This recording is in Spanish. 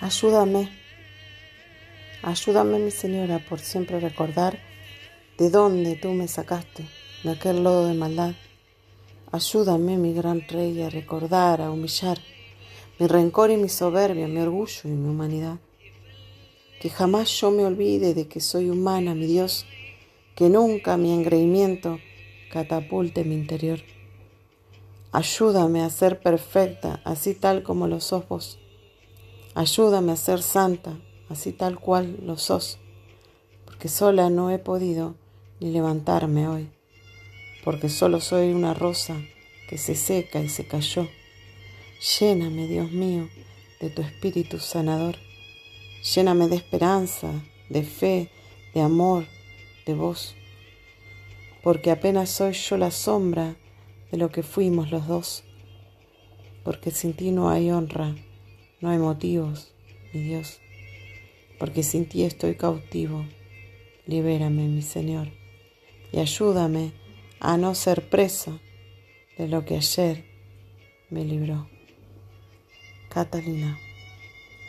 Ayúdame, ayúdame mi Señora por siempre recordar de dónde tú me sacaste, de aquel lodo de maldad. Ayúdame, mi gran Rey, a recordar, a humillar mi rencor y mi soberbia, mi orgullo y mi humanidad. Que jamás yo me olvide de que soy humana, mi Dios, que nunca mi engreimiento catapulte mi interior. Ayúdame a ser perfecta, así tal como lo sos vos. Ayúdame a ser santa, así tal cual lo sos, porque sola no he podido ni levantarme hoy, porque solo soy una rosa que se seca y se cayó. Lléname, Dios mío, de tu espíritu sanador. Lléname de esperanza, de fe, de amor, de vos, porque apenas soy yo la sombra de lo que fuimos los dos, porque sin ti no hay honra no hay motivos, mi Dios, porque sin ti estoy cautivo. Libérame, mi Señor, y ayúdame a no ser presa de lo que ayer me libró. Catalina.